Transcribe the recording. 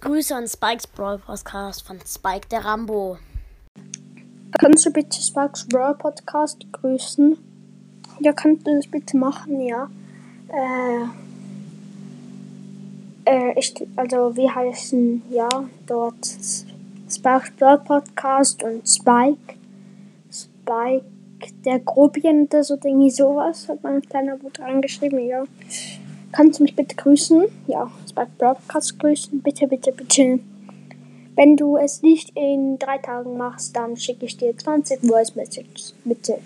Grüße an Spikes Brawl Podcast von Spike der Rambo. Kannst du bitte Spikes Brawl Podcast grüßen? Ja, kannst du das bitte machen, ja. Äh, äh, ich, also wir heißen ja dort Spikes Brawl Podcast und Spike. Spike der Grobien oder so, irgendwie sowas, hat mein kleiner Bruder angeschrieben, ja. Kannst du mich bitte grüßen? Ja, Spike Broadcast grüßen. Bitte, bitte, bitte. Wenn du es nicht in drei Tagen machst, dann schicke ich dir 20 Voice Messages. Bitte.